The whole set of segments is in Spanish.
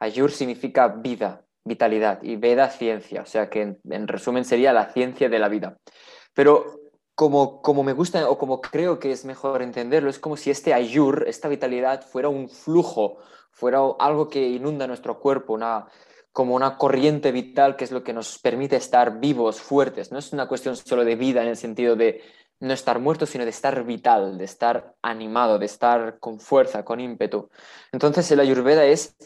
Ayur significa vida, vitalidad y Veda ciencia, o sea que en, resumen sería la ciencia de la vida. Pero como, como me gusta o como creo que es mejor entenderlo, es como si este Ayur, esta vitalidad, fuera un flujo, fuera algo que inunda nuestro cuerpo, una, como una corriente vital que es lo que nos permite estar vivos, fuertes. No es una cuestión solo de vida en el sentido de no estar muerto, sino de estar vital, de estar animado, de estar con fuerza, con ímpetu. Entonces el Ayurveda es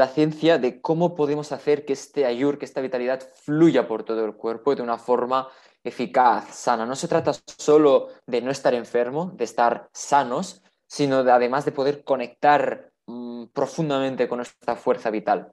la ciencia de cómo podemos hacer que este ayur, que esta vitalidad fluya por todo el cuerpo de una forma eficaz, sana. No se trata solo de no estar enfermo, de estar sanos, sino además de poder conectar mm, profundamente con nuestra fuerza vital.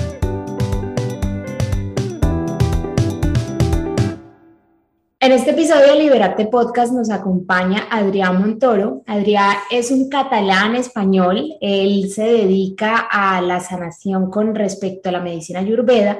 En este episodio de Liberate Podcast nos acompaña Adrián Montoro. Adrián es un catalán español. Él se dedica a la sanación con respecto a la medicina ayurveda.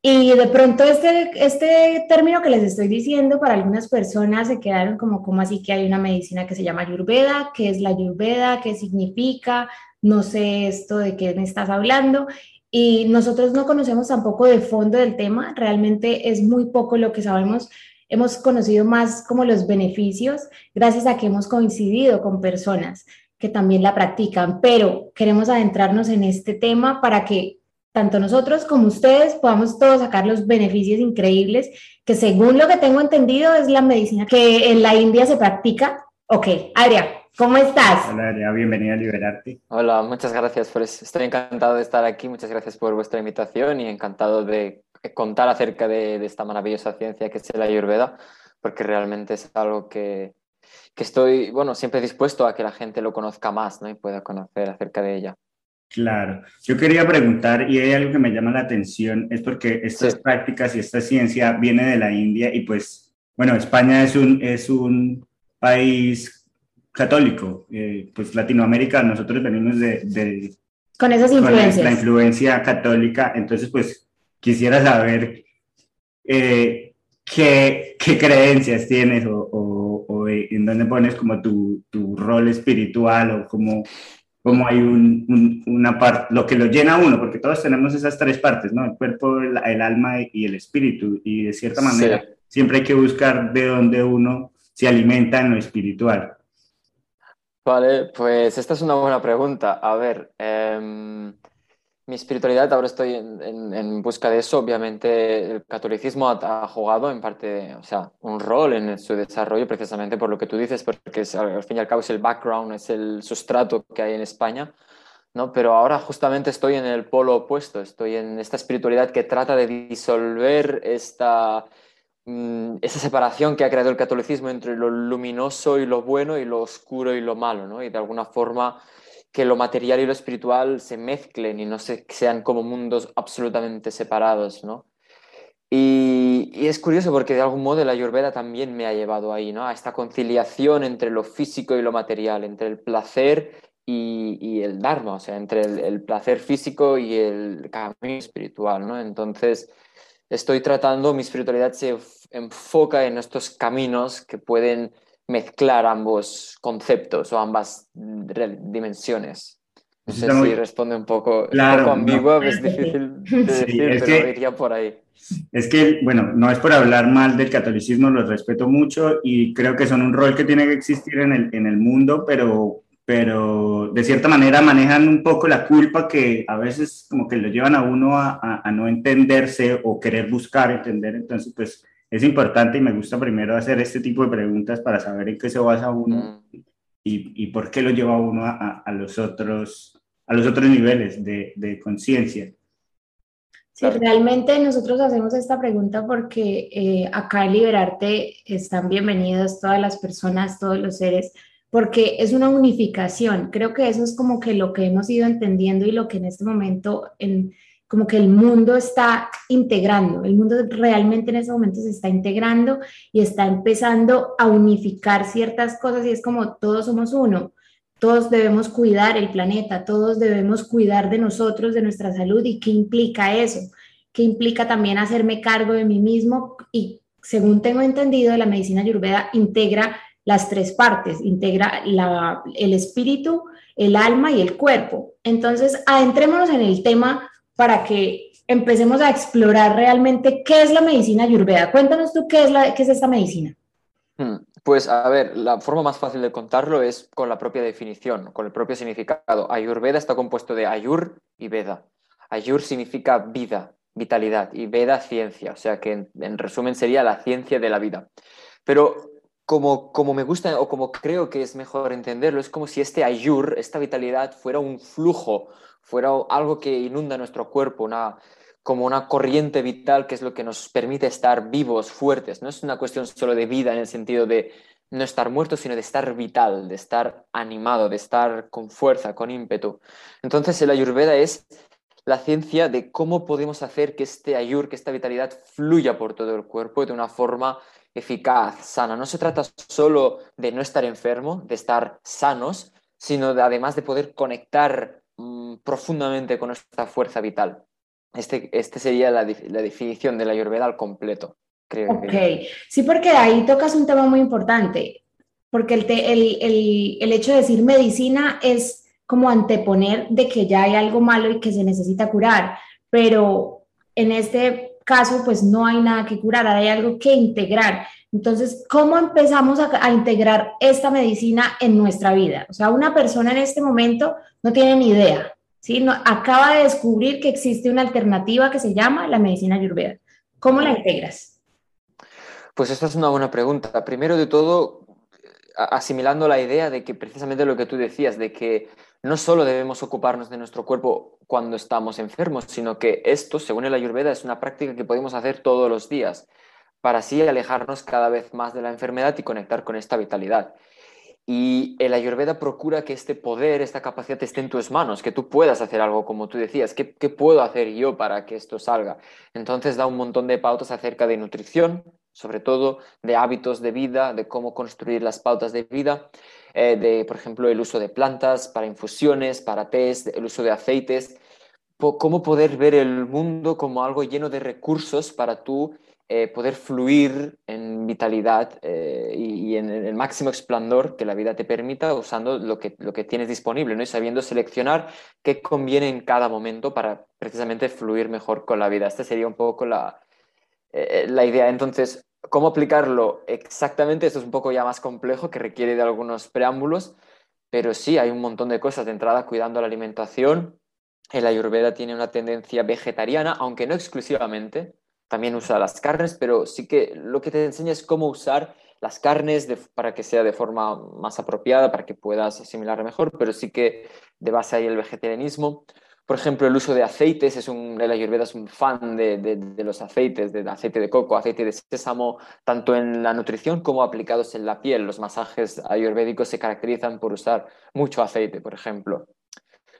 Y de pronto este, este término que les estoy diciendo para algunas personas se quedaron como, como así que hay una medicina que se llama ayurveda? ¿Qué es la ayurveda? ¿Qué significa? No sé esto de qué me estás hablando. Y nosotros no conocemos tampoco de fondo del tema. Realmente es muy poco lo que sabemos hemos conocido más como los beneficios gracias a que hemos coincidido con personas que también la practican, pero queremos adentrarnos en este tema para que tanto nosotros como ustedes podamos todos sacar los beneficios increíbles que según lo que tengo entendido es la medicina que en la India se practica. Ok, Adria, ¿cómo estás? Hola Adria, bienvenida a Liberarte. Hola, muchas gracias por eso. Estoy encantado de estar aquí, muchas gracias por vuestra invitación y encantado de contar acerca de, esta maravillosa ciencia que es la Ayurveda, porque realmente es algo que, que, estoy, bueno, siempre dispuesto a que la gente lo conozca más ¿no? y pueda conocer acerca de ella. Claro, yo quería preguntar, y hay algo que me llama la atención, es porque estas prácticas y esta ciencia viene de la India y pues, bueno, España es un, es un país católico, eh, pues Latinoamérica, nosotros venimos de... de con esas influencias. la influencia católica, entonces pues quisiera saber eh, qué, qué, creencias tienes o, o, en dónde pones como tu, tu rol espiritual o como, como hay un, una parte, lo que lo llena uno, porque todos tenemos esas tres partes, ¿no? El cuerpo, el, alma y el espíritu, y de cierta manera siempre hay que buscar de dónde uno se alimenta en lo espiritual. Vale, pues esta es una buena pregunta. A ver, eh, mi espiritualidad, ahora estoy en, busca de eso. Obviamente el catolicismo ha, jugado en parte, o sea, un rol en su desarrollo precisamente por lo que tú dices, porque al fin y al cabo es el background, es el sustrato que hay en España, ¿no? Pero ahora justamente estoy en el polo opuesto, estoy en esta espiritualidad que trata de disolver esta, mm, esa separación que ha creado el catolicismo entre lo luminoso y lo bueno y lo oscuro y lo malo, ¿no? Y de alguna forma que lo material y lo espiritual se mezclen y no se, sean como mundos absolutamente separados, ¿no? Y, es curioso porque de algún modo la Ayurveda también me ha llevado ahí, ¿no? A esta conciliación entre lo físico y lo material, entre el placer y, el Dharma, o sea, entre el, el, placer físico y el camino espiritual, ¿no? Entonces, estoy tratando, mi espiritualidad se enfoca en estos caminos que pueden mezclar ambos conceptos o ambas dimensiones. No sé si responde un poco, claro, ambiguo, es difícil de decir, pero iría por ahí. Es que, bueno, no es por hablar mal del catolicismo, lo respeto mucho y creo que son un rol que tiene que existir en el, en el mundo, pero, pero de cierta manera manejan un poco la culpa que a veces como que lo llevan a uno a, a no entenderse o querer buscar entender. Entonces, pues es importante y me gusta primero hacer este tipo de preguntas para saber en qué se basa uno mm. y, y, por qué lo lleva uno a, a, los, otros, a los otros niveles de, de conciencia. Sí, realmente nosotros hacemos esta pregunta porque eh, acá en Liberarte están bienvenidas todas las personas, todos los seres, porque es una unificación. Creo que eso es como que lo que hemos ido entendiendo y lo que en este momento, en, como que el mundo está integrando, el mundo realmente en ese momento se está integrando y está empezando a unificar ciertas cosas y es como todos somos uno todos debemos cuidar el planeta, todos debemos cuidar de nosotros, de nuestra salud y qué implica eso, qué implica también hacerme cargo de mí mismo y según tengo entendido, la medicina ayurveda integra las tres partes, integra el espíritu, el alma y el cuerpo. Entonces, adentrémonos en el tema para que empecemos a explorar realmente qué es la medicina ayurveda. Cuéntanos tú qué es, la, qué es esta medicina. Hmm. Pues a ver, la forma más fácil de contarlo es con la propia definición, con el propio significado. Ayurveda está compuesto de Ayur y Veda. Ayur significa vida, vitalidad y Veda ciencia, o sea que en, resumen sería la ciencia de la vida. Pero como, como me gusta o como creo que es mejor entenderlo, es como si este Ayur, esta vitalidad, fuera un flujo, fuera algo que inunda nuestro cuerpo, una, como una corriente vital que es lo que nos permite estar vivos, fuertes. No es una cuestión solo de vida en el sentido de no estar muerto, sino de estar vital, de estar animado, de estar con fuerza, con ímpetu. Entonces el ayurveda es la ciencia de cómo podemos hacer que este ayur, que esta vitalidad fluya por todo el cuerpo de una forma eficaz, sana. No se trata solo de no estar enfermo, de estar sanos, sino además de poder conectar mm, profundamente con nuestra fuerza vital. Este, este sería la, definición de la Ayurveda al completo, creo. Ok, sí, porque ahí tocas un tema muy importante, porque el, el, el, hecho de decir medicina es como anteponer de que ya hay algo malo y que se necesita curar, pero en este caso pues no hay nada que curar, hay algo que integrar. Entonces, ¿cómo empezamos a, integrar esta medicina en nuestra vida? O sea, una persona en este momento no tiene ni idea, ¿sí? No, acaba de descubrir que existe una alternativa que se llama la medicina ayurveda. ¿Cómo la integras? Pues esta es una buena pregunta. Primero de todo, asimilando la idea de que precisamente lo que tú decías, de que no solo debemos ocuparnos de nuestro cuerpo cuando estamos enfermos, sino que esto, según el Ayurveda, es una práctica que podemos hacer todos los días para así alejarnos cada vez más de la enfermedad y conectar con esta vitalidad. Y el Ayurveda procura que este poder, esta capacidad esté en tus manos, que tú puedas hacer algo como tú decías. ¿Qué, puedo hacer yo para que esto salga? Entonces da un montón de pautas acerca de nutrición, sobre todo de hábitos de vida, de cómo construir las pautas de vida, eh, de, por ejemplo, el uso de plantas para infusiones, para test, el uso de aceites, cómo poder ver el mundo como algo lleno de recursos para tú eh, poder fluir en vitalidad eh, y, en, el máximo esplendor que la vida te permita usando lo que, lo que tienes disponible ¿no? y sabiendo seleccionar qué conviene en cada momento para precisamente fluir mejor con la vida. Esta sería un poco la, la idea. Entonces, ¿cómo aplicarlo exactamente? Esto es un poco ya más complejo, que requiere de algunos preámbulos, pero sí, hay un montón de cosas de entrada cuidando la alimentación. El ayurveda tiene una tendencia vegetariana, aunque no exclusivamente también usa las carnes, pero sí que lo que te enseña es cómo usar las carnes para que sea de forma más apropiada, para que puedas asimilar mejor, pero sí que de base ahí el vegetarianismo. Por ejemplo, el uso de aceites, es un, el Ayurveda es un fan de, de, los aceites, de aceite de coco, aceite de sésamo, tanto en la nutrición como aplicados en la piel. Los masajes ayurvédicos se caracterizan por usar mucho aceite, por ejemplo.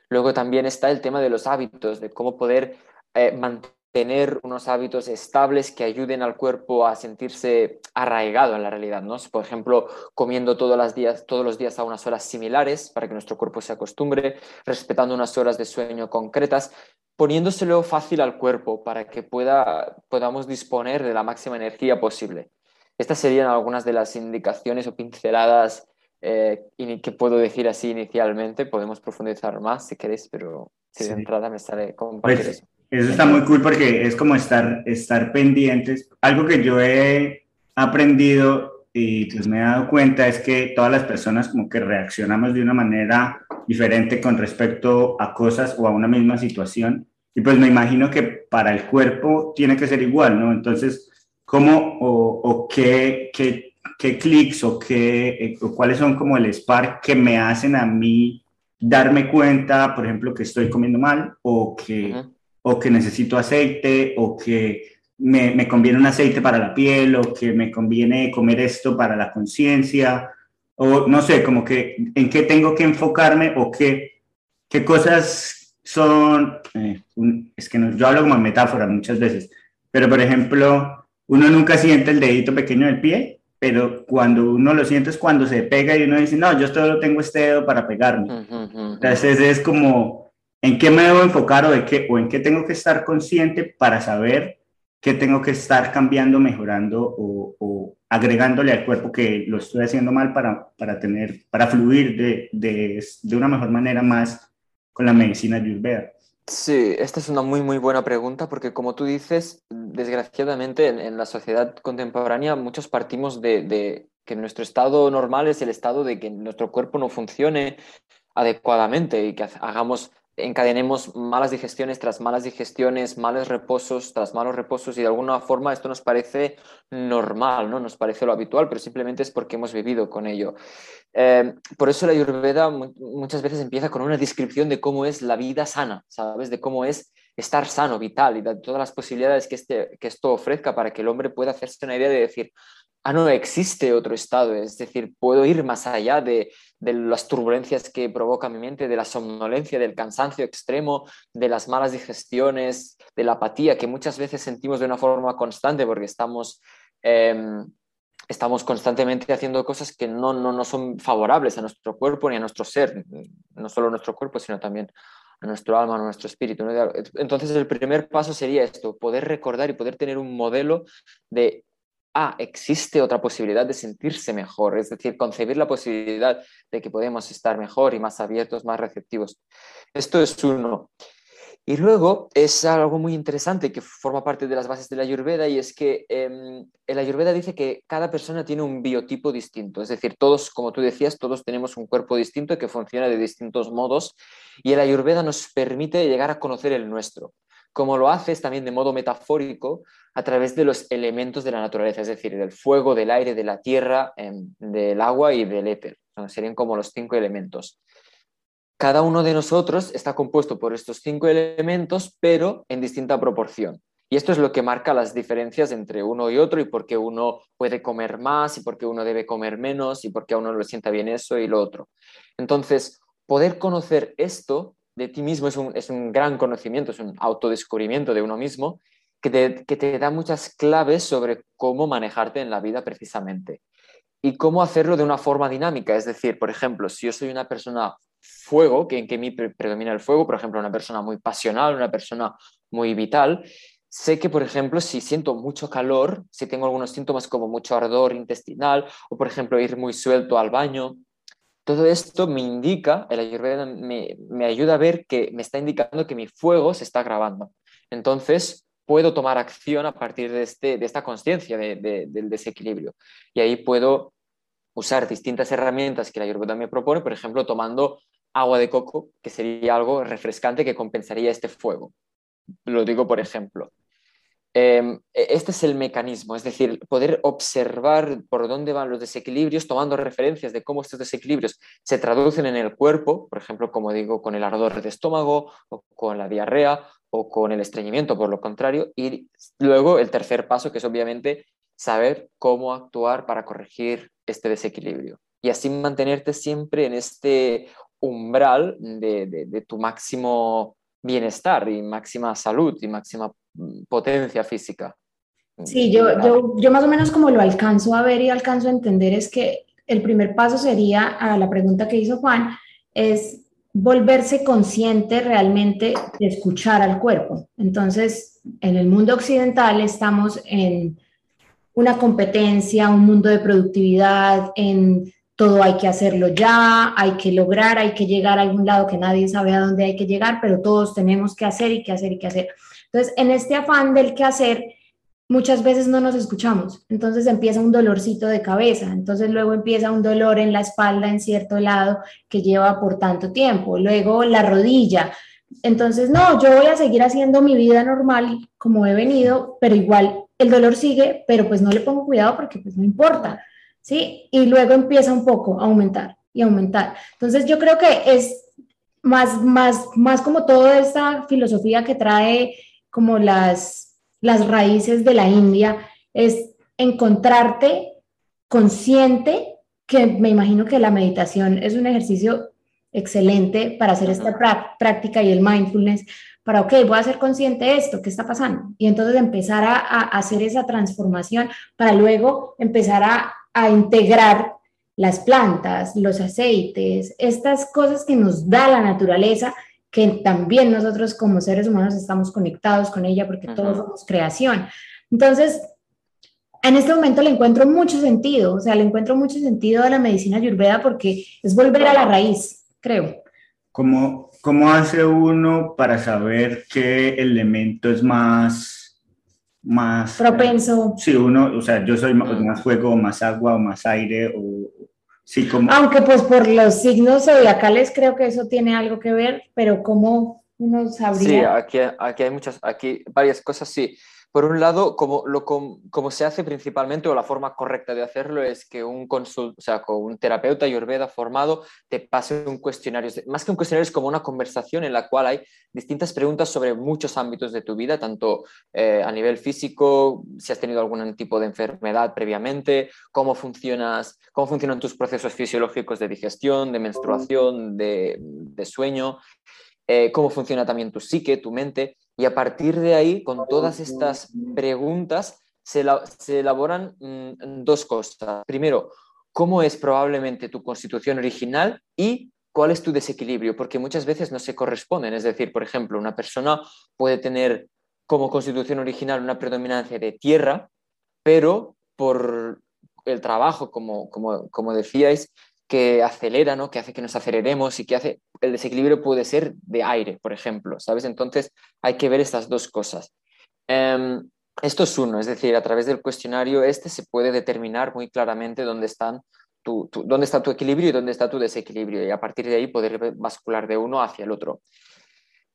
Luego también está el tema de los hábitos, de cómo poder eh, mantener tener unos hábitos estables que ayuden al cuerpo a sentirse arraigado en la realidad, ¿no? Por ejemplo, comiendo todos los días, todos los días a unas horas similares para que nuestro cuerpo se acostumbre, respetando unas horas de sueño concretas, poniéndoselo fácil al cuerpo para que pueda, podamos disponer de la máxima energía posible. Estas serían algunas de las indicaciones o pinceladas eh, que puedo decir así inicialmente. Podemos profundizar más si queréis, pero si de entrada me sale compartir pues, eso. Eso está muy cool porque es como estar, estar pendientes. Algo que yo he aprendido y pues me he dado cuenta es que todas las personas como que reaccionamos de una manera diferente con respecto a cosas o a una misma situación. Y pues me imagino que para el cuerpo tiene que ser igual, ¿no? Entonces, ¿cómo o, qué, qué, clics o, qué, o cuáles son como el spark que me hacen a mí darme cuenta, por ejemplo, que estoy comiendo mal o que o que necesito aceite, o que me, me, conviene un aceite para la piel, o que me conviene comer esto para la conciencia, o no sé, como que en qué tengo que enfocarme o qué, qué cosas son, eh, es que no, yo hablo como metáfora muchas veces, pero por ejemplo, uno nunca siente el dedito pequeño del pie, pero cuando uno lo siente es cuando se pega y uno dice, no, yo solo tengo este dedo para pegarme. Entonces es como, ¿en qué me debo enfocar o, de qué, o en qué tengo que estar consciente para saber qué tengo que estar cambiando, mejorando o, o agregándole al cuerpo que lo estoy haciendo mal para, para, tener, para fluir de, de, de una mejor manera más con la medicina ayurveda? Sí, esta es una muy, muy buena pregunta porque como tú dices, desgraciadamente en, en la sociedad contemporánea muchos partimos de, de, que nuestro estado normal es el estado de que nuestro cuerpo no funcione adecuadamente y que hagamos encadenemos malas digestiones tras malas digestiones, malos reposos tras malos reposos y de alguna forma esto nos parece normal, ¿no? Nos parece lo habitual, pero simplemente es porque hemos vivido con ello. Eh, por eso la Ayurveda muchas veces empieza con una descripción de cómo es la vida sana, ¿sabes? De cómo es estar sano, vital y de todas las posibilidades que, este, que esto ofrezca para que el hombre pueda hacerse una idea de decir, ah, no, existe otro estado, es decir, puedo ir más allá de, de, las turbulencias que provoca mi mente, de la somnolencia, del cansancio extremo, de las malas digestiones, de la apatía que muchas veces sentimos de una forma constante porque estamos... Eh, estamos constantemente haciendo cosas que no, no, no, son favorables a nuestro cuerpo ni a nuestro ser, no solo a nuestro cuerpo, sino también a nuestro alma, a nuestro espíritu. Entonces el primer paso sería esto, poder recordar y poder tener un modelo de ah, existe otra posibilidad de sentirse mejor, es decir, concebir la posibilidad de que podemos estar mejor y más abiertos, más receptivos. Esto es uno. Y luego es algo muy interesante que forma parte de las bases de la Ayurveda y es que eh, el Ayurveda dice que cada persona tiene un biotipo distinto, es decir, todos, como tú decías, todos tenemos un cuerpo distinto que funciona de distintos modos y el Ayurveda nos permite llegar a conocer el nuestro como lo haces también de modo metafórico a través de los elementos de la naturaleza, es decir, del fuego, del aire, de la tierra, em, del agua y del éter. serían como los cinco elementos. Cada uno de nosotros está compuesto por estos cinco elementos, pero en distinta proporción. Y esto es lo que marca las diferencias entre uno y otro y por qué uno puede comer más y por qué uno debe comer menos y por qué a uno le sienta bien eso y lo otro. Entonces, poder conocer esto de ti mismo es un, es un gran conocimiento, es un autodescubrimiento de uno mismo que te, que te da muchas claves sobre cómo manejarte en la vida precisamente y cómo hacerlo de una forma dinámica. Es decir, por ejemplo, si yo soy una persona fuego, que en que mí predomina el fuego, por ejemplo, una persona muy pasional, una persona muy vital, sé que, por ejemplo, si siento mucho calor, si tengo algunos síntomas como mucho ardor intestinal o, por ejemplo, ir muy suelto al baño, todo esto me indica, el Ayurveda me, ayuda a ver que me está indicando que mi fuego se está grabando. Entonces, puedo tomar acción a partir de, este, de esta conciencia de, de, del desequilibrio. Y ahí puedo usar distintas herramientas que la Ayurveda me propone, por ejemplo, tomando agua de coco, que sería algo refrescante que compensaría este fuego. Lo digo por ejemplo. Em, e, este es el mecanismo, es decir, poder observar por dónde van los desequilibrios, tomando referencias de cómo estos desequilibrios se traducen en el cuerpo, por ejemplo, como digo, con el ardor de estómago o con la diarrea o con el estreñimiento, por lo contrario, y luego el tercer paso, que es obviamente saber cómo actuar para corregir este desequilibrio y así mantenerte siempre en este umbral de, de, de tu máximo bienestar y máxima salud y máxima potencia física. Sí, yo, yo, yo más o menos como lo alcanzo a ver y alcanzo a entender es que el primer paso sería a la pregunta que hizo Juan, es volverse consciente realmente de escuchar al cuerpo. Entonces, en el mundo occidental estamos en una competencia, un mundo de productividad, en todo hay que hacerlo ya, hay que lograr, hay que llegar a algún lado que nadie sabe a dónde hay que llegar, pero todos tenemos que hacer y que hacer y que hacer. Entonces, en este afán del que hacer, muchas veces no nos escuchamos. Entonces empieza un dolorcito de cabeza, entonces luego empieza un dolor en la espalda en cierto lado que lleva por tanto tiempo, luego la rodilla. Entonces, no, yo voy a seguir haciendo mi vida normal como he venido, pero igual el dolor sigue, pero pues no le pongo cuidado porque pues no importa, ¿sí? Y luego empieza un poco a aumentar y aumentar. Entonces, yo creo que es más, más, más como toda esta filosofía que trae como las, las raíces de la India, es encontrarte consciente, que me imagino que la meditación es un ejercicio excelente para hacer esta práctica y el mindfulness, para, ok, voy a ser consciente de esto, ¿qué está pasando? Y entonces empezar a, hacer esa transformación para luego empezar a, a integrar las plantas, los aceites, estas cosas que nos da la naturaleza, que también nosotros como seres humanos estamos conectados con ella porque todos somos creación. Entonces, en este momento le encuentro mucho sentido, o sea, le encuentro mucho sentido a la medicina ayurveda porque es volver a la raíz, creo. ¿Cómo, cómo hace uno para saber qué elemento es más, más propenso? sí, uno, o sea, yo soy más, más fuego, más agua, o más aire, o, sí, como... Aunque pues por los signos zodiacales creo que eso tiene algo que ver, pero ¿cómo uno sabría? Sí, aquí, aquí hay muchas, aquí varias cosas, sí. Por un lado, como, lo, como, se hace principalmente, o la forma correcta de hacerlo, es que un consult, o sea, con un terapeuta ayurveda formado te pase un cuestionario. Más que un cuestionario, es como una conversación en la cual hay distintas preguntas sobre muchos ámbitos de tu vida, tanto eh, a nivel físico, si has tenido algún tipo de enfermedad previamente, cómo, funcionas, cómo funcionan tus procesos fisiológicos de digestión, de menstruación, de, sueño, eh, cómo funciona también tu psique, tu mente. Y a partir de ahí, con todas estas preguntas, se, elaboran mm, dos cosas. Primero, cómo es probablemente tu constitución original y cuál es tu desequilibrio, porque muchas veces no se corresponden. Es decir, por ejemplo, una persona puede tener como constitución original una predominancia de tierra, pero por el trabajo, como, como, como decíais, que acelera, ¿no? que hace que nos aceleremos y que hace, el desequilibrio puede ser de aire, por ejemplo, ¿sabes? Entonces hay que ver estas dos cosas. Em, esto es uno, es decir, a través del cuestionario este se puede determinar muy claramente dónde, están dónde está tu equilibrio y dónde está tu desequilibrio y a partir de ahí poder bascular de uno hacia el otro.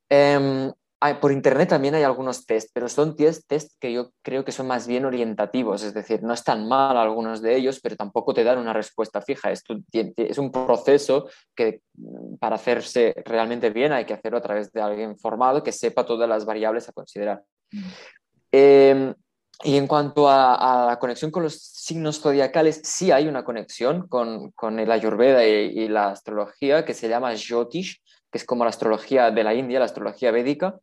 Em, por internet también hay algunos test, pero son test, test que yo creo que son más bien orientativos, es decir, no están mal algunos de ellos, pero tampoco te dan una respuesta fija. Esto es un proceso que mm, para hacerse realmente bien hay que hacerlo a través de alguien formado que sepa todas las variables a considerar. Em, y en cuanto a, la conexión con los signos zodiacales, sí hay una conexión con, con el Ayurveda y, y, la astrología que se llama Jyotish, que es como la astrología de la India, la astrología védica,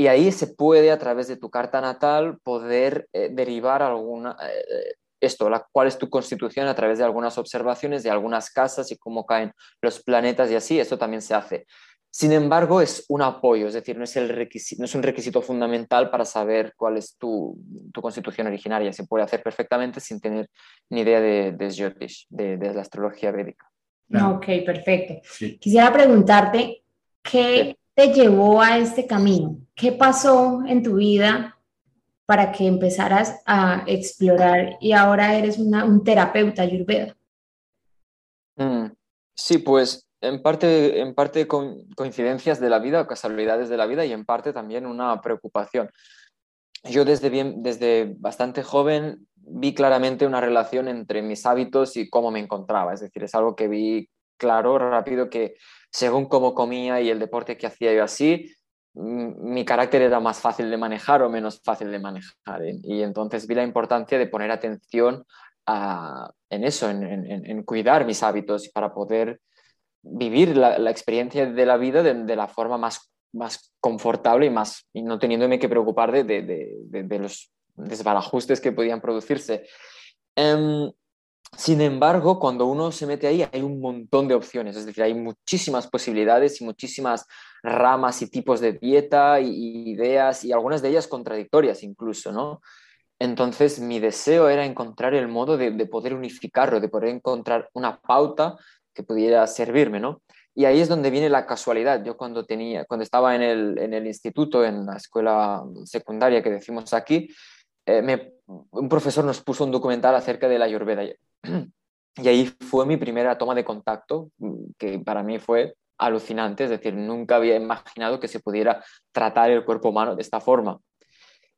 y ahí se puede, a través de tu carta natal, poder eh, derivar alguna, eh, esto, la, cuál es tu constitución a través de algunas observaciones de algunas casas y cómo caen los planetas y así, esto también se hace. Sin embargo, es un apoyo, es decir, no es, el requisito, no es un requisito fundamental para saber cuál es tu, tu, constitución originaria. Se puede hacer perfectamente sin tener ni idea de, de Jyotish, de, de la astrología védica. Ok, perfecto. Quisiera preguntarte, ¿qué te llevó a este camino? ¿Qué pasó en tu vida para que empezaras a explorar y ahora eres un terapeuta ayurveda? Mm, sí, pues en parte, en parte con coincidencias de la vida o casualidades de la vida y en parte también una preocupación. Yo desde, bien, desde bastante joven vi claramente una relación entre mis hábitos y cómo me encontraba. Es decir, es algo que vi claro, rápido, que según cómo comía y el deporte que hacía yo así, mi carácter era más fácil de manejar o menos fácil de manejar. Y entonces vi la importancia de poner atención en eso, en, cuidar mis hábitos para poder vivir la, experiencia de la vida de, la forma más, más confortable y, más, y no teniéndome que preocupar de, de los desbarajustes que podían producirse. Em, sin embargo, cuando uno se mete ahí hay un montón de opciones, es decir, hay muchísimas posibilidades y muchísimas ramas y tipos de dieta y, ideas y algunas de ellas contradictorias incluso, ¿no? Entonces mi deseo era encontrar el modo de, poder unificarlo, de poder encontrar una pauta que pudiera servirme, ¿no? Y ahí es donde viene la casualidad. Yo cuando, tenía, cuando estaba en el, en el instituto, en la escuela secundaria que decimos aquí, eh, un profesor nos puso un documental acerca de la Ayurveda. Y ahí fue mi primera toma de contacto, que para mí fue alucinante, es decir, nunca había imaginado que se pudiera tratar el cuerpo humano de esta forma.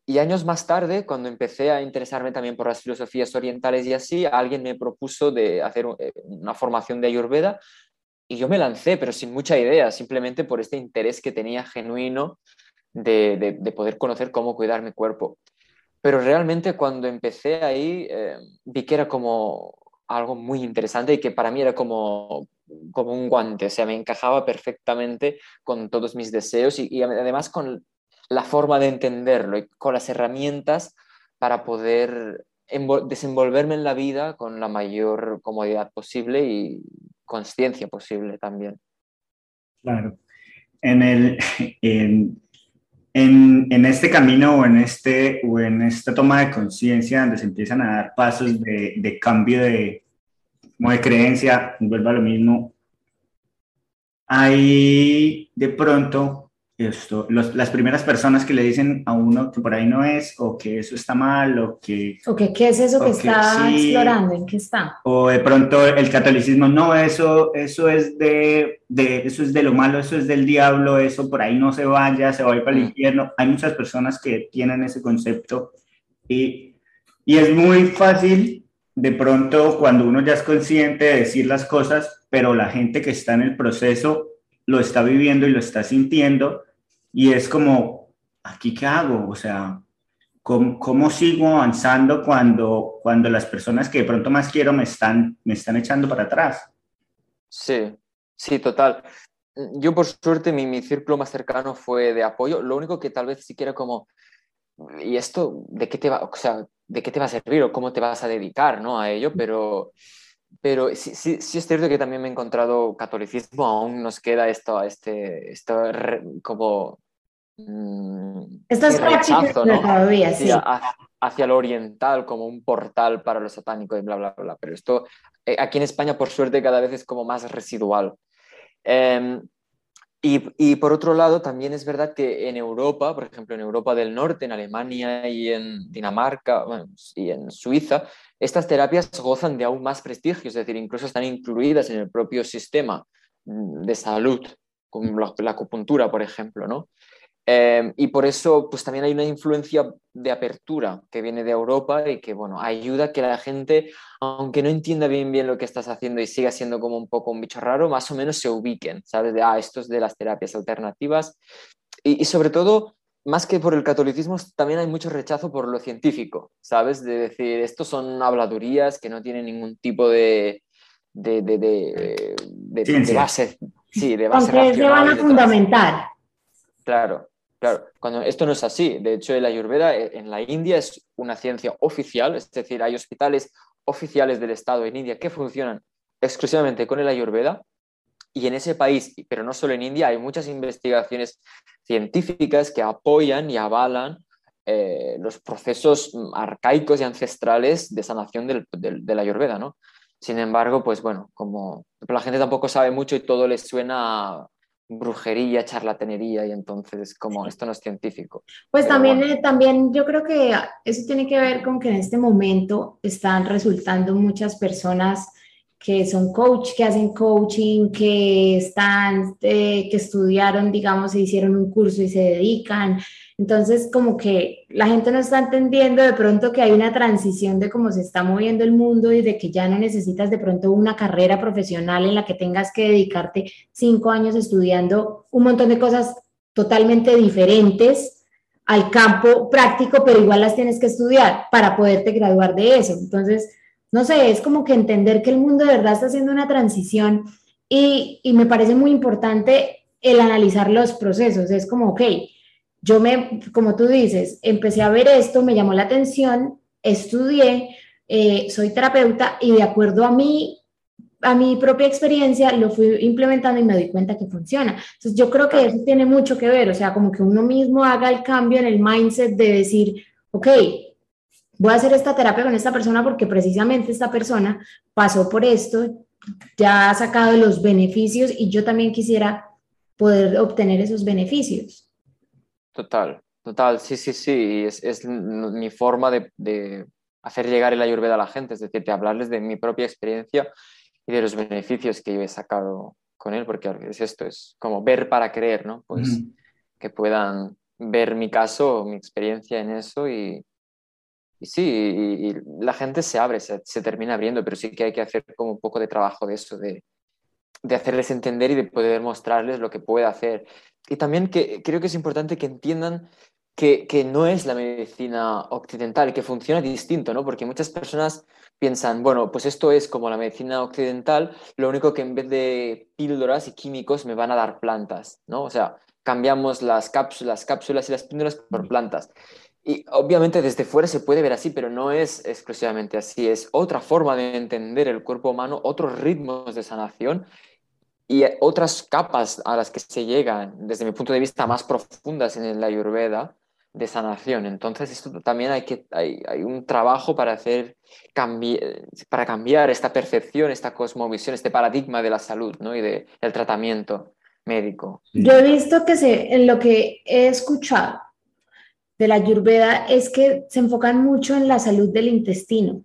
Y años más tarde, cuando empecé a interesarme también por las filosofías orientales y así, alguien me propuso de hacer eh, una formación de Ayurveda y yo me lancé, pero sin mucha idea, simplemente por este interés que tenía genuino de, poder conocer cómo cuidar mi cuerpo. Pero realmente cuando empecé ahí, eh, vi que era como algo muy interesante y que para mí era como, como un guante, o sea, me encajaba perfectamente con todos mis deseos y, además con la forma de entenderlo y con las herramientas para poder desenvolverme en la vida con la mayor comodidad posible y conciencia posible también. Claro. En, el, en, este camino o en, este, o en esta toma de conciencia donde se empiezan a dar pasos de, de cambio de, de creencia, vuelvo a lo mismo, hay de pronto esto, las primeras personas que le dicen a uno que por ahí no es, o que eso está mal, o que... O que qué es eso que está explorando, en qué está. O de pronto el catolicismo, no, eso, eso, es de, de, eso es de lo malo, eso es del diablo, eso por ahí no se vaya, se va a ir para el mm. infierno. Hay muchas personas que tienen ese concepto y, y es muy fácil de pronto cuando uno ya es consciente de decir las cosas, pero la gente que está en el proceso lo está viviendo y lo está sintiendo y es como, ¿aquí qué hago? O sea, ¿cómo, cómo sigo avanzando cuando, cuando las personas que de pronto más quiero me están, me están echando para atrás? Sí, sí, total. Yo por suerte mi, mi círculo más cercano fue de apoyo. Lo único que tal vez siquiera como, ¿y esto de qué te va, o sea, de qué te va a servir o cómo te vas a dedicar ¿no? a ello? Pero pero sí, sí, sí, es cierto que también me he encontrado catolicismo, aún nos queda esto, este, esto como... Estas prácticas todavía, sí. Hacia, lo oriental como un portal para lo satánico y bla, bla, bla. Pero esto eh, aquí en España, por suerte, cada vez es como más residual. Eh, y, y, por otro lado, también es verdad que en Europa, por ejemplo, en Europa del Norte, en Alemania y en Dinamarca y en Suiza, estas terapias gozan de aún más prestigio, es decir, incluso están incluidas en el propio sistema mm, de salud, como la, la acupuntura, por ejemplo, ¿no? Em, y por eso, pues también hay una influencia de apertura que viene de Europa y que, bueno, ayuda a que la gente, aunque no entienda bien bien lo que estás haciendo y siga siendo como un poco un bicho raro, más o menos se ubiquen, ¿sabes? De, ah, esto es de las terapias alternativas. Y, sobre todo, más que por el catolicismo, también hay mucho rechazo por lo científico, ¿sabes? De decir, estos son habladurías que no tienen ningún tipo de, de, de, de, base. Sí, de base. Aunque se van a fundamentar. Claro, Claro, cuando esto no es así. De hecho, la ayurveda eh, en la India es una ciencia oficial, es decir, hay hospitales oficiales del Estado en India que funcionan exclusivamente con el ayurveda. Y en ese país, pero no solo en India, hay muchas investigaciones científicas que apoyan y avalan eh, los procesos arcaicos y ancestrales de sanación del, del, ayurveda, ¿no? Sin embargo, pues bueno, como la gente tampoco sabe mucho y todo les suena brujería, charlatanería y entonces como esto no es científico. Pues también, eh, también yo creo que eso tiene que ver con que en este momento están resultando muchas personas que son coach, que hacen coaching, que están, eh, que estudiaron, digamos, se hicieron un curso y se dedican. Entonces, como que la gente no está entendiendo de pronto que hay una transición de cómo se está moviendo el mundo y de que ya no necesitas de pronto una carrera profesional en la que tengas que dedicarte cinco años estudiando un montón de cosas totalmente diferentes al campo práctico, pero igual las tienes que estudiar para poderte graduar de eso. Entonces, no sé, es como que entender que el mundo de verdad está haciendo una transición y, me parece muy importante el analizar los procesos. Es como, ok, yo me, como tú dices, empecé a ver esto, me llamó la atención, estudié, eh, soy terapeuta y de acuerdo a mí, a mi propia experiencia, lo fui implementando y me doy cuenta que funciona. Entonces yo creo que eso tiene mucho que ver, o sea, como que uno mismo haga el cambio en el mindset de decir, ok, voy a hacer esta terapia con esta persona porque precisamente esta persona pasó por esto, ya ha sacado los beneficios y yo también quisiera poder obtener esos beneficios. Total, total, sí, sí, sí, es, es mi forma de, de, hacer llegar el ayurveda a la gente, es decir, de hablarles de mi propia experiencia y de los beneficios que yo he sacado con él, porque es esto, es como ver para creer, ¿no? Pues que puedan ver mi caso, mi experiencia en eso y, y sí, y, la gente se abre, se, se, termina abriendo, pero sí que hay que hacer como un poco de trabajo de eso, de, de hacerles entender y de poder mostrarles lo que puede hacer. Y también que, creo que es importante que entiendan que, que, no es la medicina occidental, que funciona distinto, ¿no? Porque muchas personas piensan, bueno, pues esto es como la medicina occidental, lo único que en vez de píldoras y químicos me van a dar plantas, ¿no? O sea, cambiamos las cápsulas, cápsulas y las píldoras por plantas. Y obviamente desde fuera se puede ver así, pero no es exclusivamente así. Es otra forma de entender el cuerpo humano, otros ritmos de sanación y otras capas a las que se llegan, desde mi punto de vista, más profundas en la ayurveda de sanación. Entonces, esto también hay, que, hay, hay un trabajo para, hacer para cambiar esta percepción, esta cosmovisión, este paradigma de la salud ¿no? y del tratamiento médico. Yo he visto que se, en lo que he escuchado de la ayurveda es que se enfocan mucho en la salud del intestino.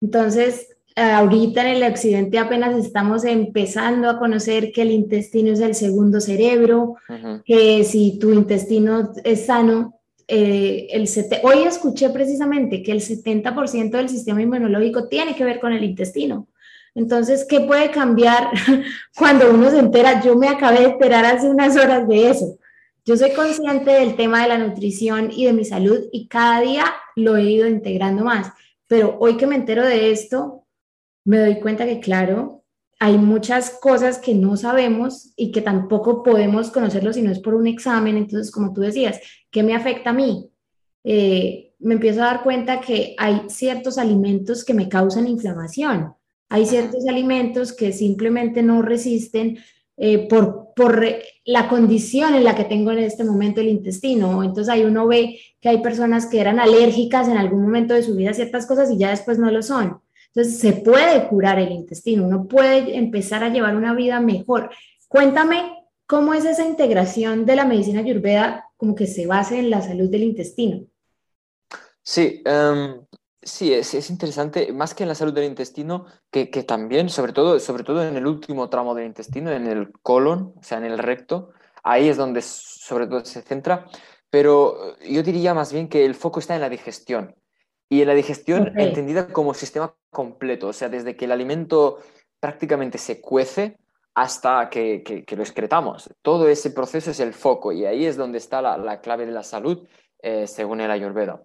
Entonces, ahorita en el occidente apenas estamos empezando a conocer que el intestino es el segundo cerebro, que si tu intestino es sano, eh, el hoy escuché precisamente que el 70% del sistema inmunológico tiene que ver con el intestino. Entonces, ¿qué puede cambiar cuando uno se entera? Yo me acabé de enterar hace unas horas de eso. Yo soy consciente del tema de la nutrición y de mi salud y cada día lo he ido integrando más. Pero hoy que me entero de esto, me doy cuenta que, claro, hay muchas cosas que no sabemos y que tampoco podemos conocerlo si no es por un examen. Entonces, como tú decías, ¿qué me afecta a mí? Eh, me empiezo a dar cuenta que hay ciertos alimentos que me causan inflamación hay ciertos alimentos que simplemente no resisten eh, por, por la condición en la que tengo en este momento el intestino. Entonces ahí uno ve que hay personas que eran alérgicas en algún momento de su vida a ciertas cosas y ya después no lo son. Entonces se puede curar el intestino, uno puede empezar a llevar una vida mejor. Cuéntame cómo es esa integración de la medicina ayurveda como que se base en la salud del intestino. Sí, um, Sí, es, interesante, más que en la salud del intestino, que, también, sobre todo, sobre todo en el último tramo del intestino, en el colon, o sea, en el recto, ahí es donde sobre todo se centra, pero yo diría más bien que el foco está en la digestión. Y en la digestión entendida como sistema completo, o sea, desde que el alimento prácticamente se cuece hasta que, lo excretamos. Todo ese proceso es el foco y ahí es donde está la, clave de la salud, eh, según el Ayurveda.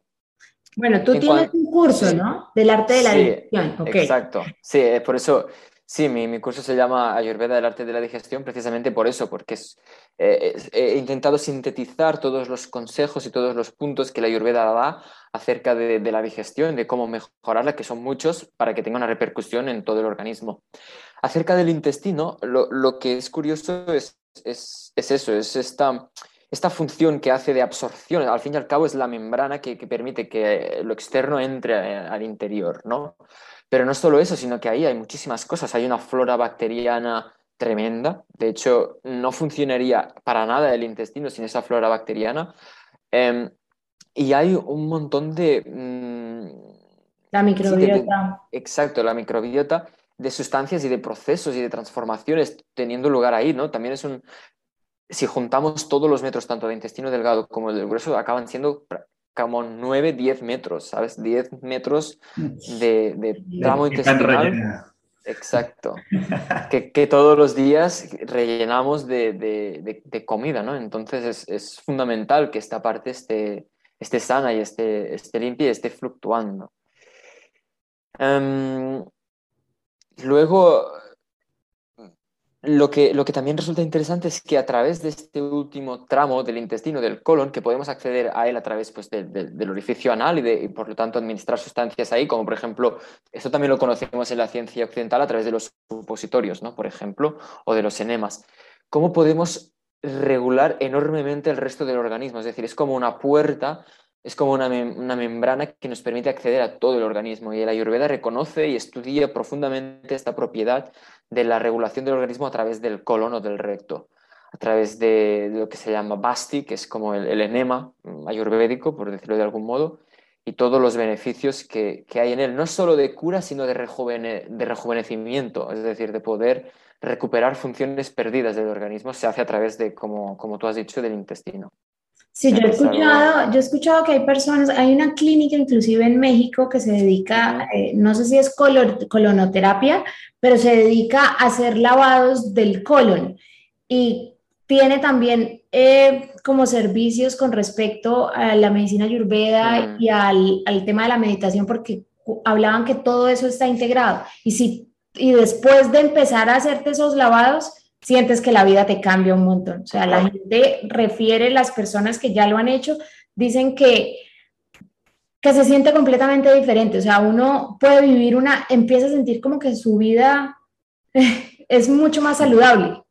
Bueno, tú tienes un curso, ¿no? Del arte de la digestión. Exacto. Sí, por eso, sí, mi, mi, curso se llama Ayurveda del arte de la digestión precisamente por eso, porque es, eh, he intentado sintetizar todos los consejos y todos los puntos que la Ayurveda da acerca de, de, la digestión, de cómo mejorarla, que son muchos, para que tenga una repercusión en todo el organismo. Acerca del intestino, lo, lo que es curioso es, es, es eso, es esta esta función que hace de absorción, al fin y al cabo es la membrana que, permite que lo externo entre eh, al interior, ¿no? Pero no solo eso, sino que ahí hay muchísimas cosas. Hay una flora bacteriana tremenda. De hecho, no funcionaría para nada el intestino sin esa flora bacteriana. Em, y hay un montón de... Mm, la microbiota. exacto, la microbiota de sustancias y de procesos y de transformaciones teniendo lugar ahí, ¿no? También es un, si juntamos todos los metros, tanto de intestino delgado como del grueso, acaban siendo como 9, 10 metros, ¿sabes? 10 metros de, de tramo intestinal. Exacto. que, todos los días rellenamos de, comida, ¿no? Entonces es, fundamental que esta parte esté, esté sana y esté, esté limpia y esté fluctuando. Em, luego, lo que, lo que también resulta interesante es que a través de este último tramo del intestino, del colon, que podemos acceder a él a través pues, del orificio anal y, por lo tanto administrar sustancias ahí, como por ejemplo, esto también lo conocemos en la ciencia occidental a través de los supositorios, ¿no? por ejemplo, o de los enemas. ¿Cómo podemos regular enormemente el resto del organismo? Es decir, es como una puerta es como una, una, membrana que nos permite acceder a todo el organismo y el Ayurveda reconoce y estudia profundamente esta propiedad de la regulación del organismo a través del colon o del recto, a través de, lo que se llama basti, que es como el, enema ayurvédico, por decirlo de algún modo, y todos los beneficios que, que hay en él, no solo de cura, sino de, de rejuvenecimiento, es decir, de poder recuperar funciones perdidas del organismo, se hace a través de, como, como tú has dicho, del intestino. Sí, yo he, escuchado, yo he escuchado que hay personas, hay una clínica inclusive en México que se dedica, eh, no sé si es colonoterapia, pero se dedica a hacer lavados del colon y tiene también eh, como servicios con respecto a la medicina ayurveda y al, al, tema de la meditación, porque hablaban que todo eso está integrado. Y, si, y después de empezar a hacerte esos lavados, sientes que la vida te cambia un montón. O sea, la gente refiere, las personas que ya lo han hecho, dicen que, que se siente completamente diferente. O sea, uno puede vivir una, empieza a sentir como que su vida es mucho más saludable.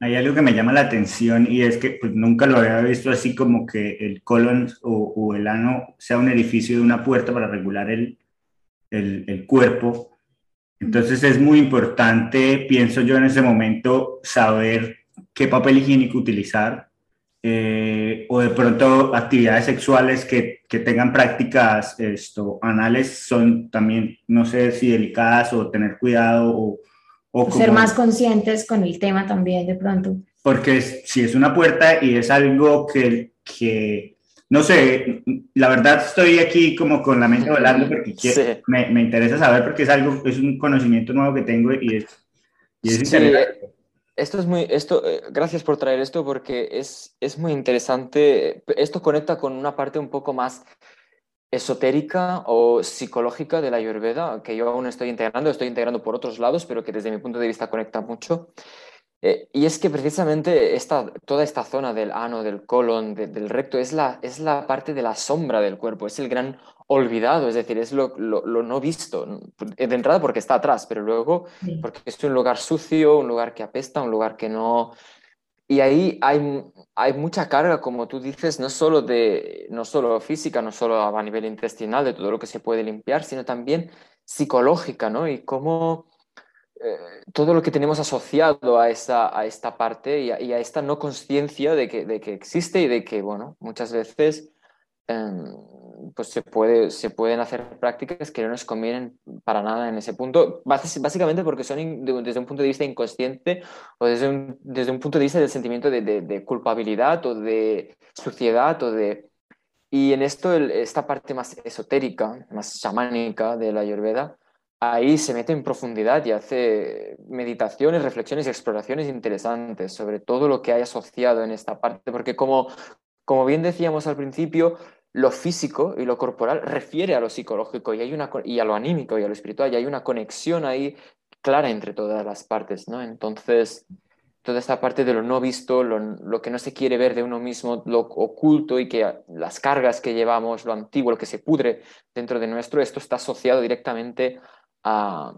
Hay, algo que me llama la atención y es que pues, nunca lo había visto así como que el colon o, el ano sea un edificio de una puerta para regular el, el, el cuerpo entonces es muy importante, pienso yo en ese momento, saber qué papel higiénico utilizar eh, o de pronto actividades sexuales que, que, tengan prácticas esto, anales son también, no sé si delicadas o tener cuidado o... o ser más conscientes con el tema también de pronto. Porque si es una puerta y es algo que, que no sé, la verdad estoy aquí como con la mente volando porque me, me, interesa saber porque es algo, es un conocimiento nuevo que tengo y es, y es interesante. Esto es muy, esto, eh, gracias por traer esto porque es, es muy interesante. Esto conecta con una parte un poco más esotérica o psicológica de la Ayurveda, que yo aún estoy integrando, estoy integrando por otros lados, pero que desde mi punto de vista conecta mucho. Eh, y es que precisamente esta, toda esta zona del ano, del colon, del recto, es la, es la parte de la sombra del cuerpo, es el gran olvidado, es decir, es lo, lo, no visto. De entrada porque está atrás, pero luego porque es un lugar sucio, un lugar que apesta, un lugar que no... Y ahí hay, hay mucha carga, como tú dices, no solo, de, no solo física, no solo a nivel intestinal, de todo lo que se puede limpiar, sino también psicológica, ¿no? Y cómo eh, todo lo que tenemos asociado a esta, a esta parte y a, esta no conciencia de que, de que, existe y de que, bueno, muchas veces em, pues se, puede, se pueden hacer prácticas que no nos convienen para nada en ese punto, básicamente porque son desde un punto de vista inconsciente o desde un, desde un punto de vista del sentimiento de, de, culpabilidad o de suciedad o de... Y en esto, esta parte más esotérica, más chamánica de la Ayurveda, ahí se mete en profundidad y hace meditaciones, reflexiones y exploraciones interesantes sobre todo lo que hay asociado en esta parte, porque como, como bien decíamos al principio, lo físico y lo corporal refiere a lo psicológico y, hay una, y a lo anímico y a lo espiritual, y hay una conexión ahí clara entre todas las partes, ¿no? Entonces, toda esta parte de lo no visto, lo, lo, que no se quiere ver de uno mismo, lo oculto y que las cargas que llevamos, lo antiguo, lo que se pudre dentro de nuestro, esto está asociado directamente a,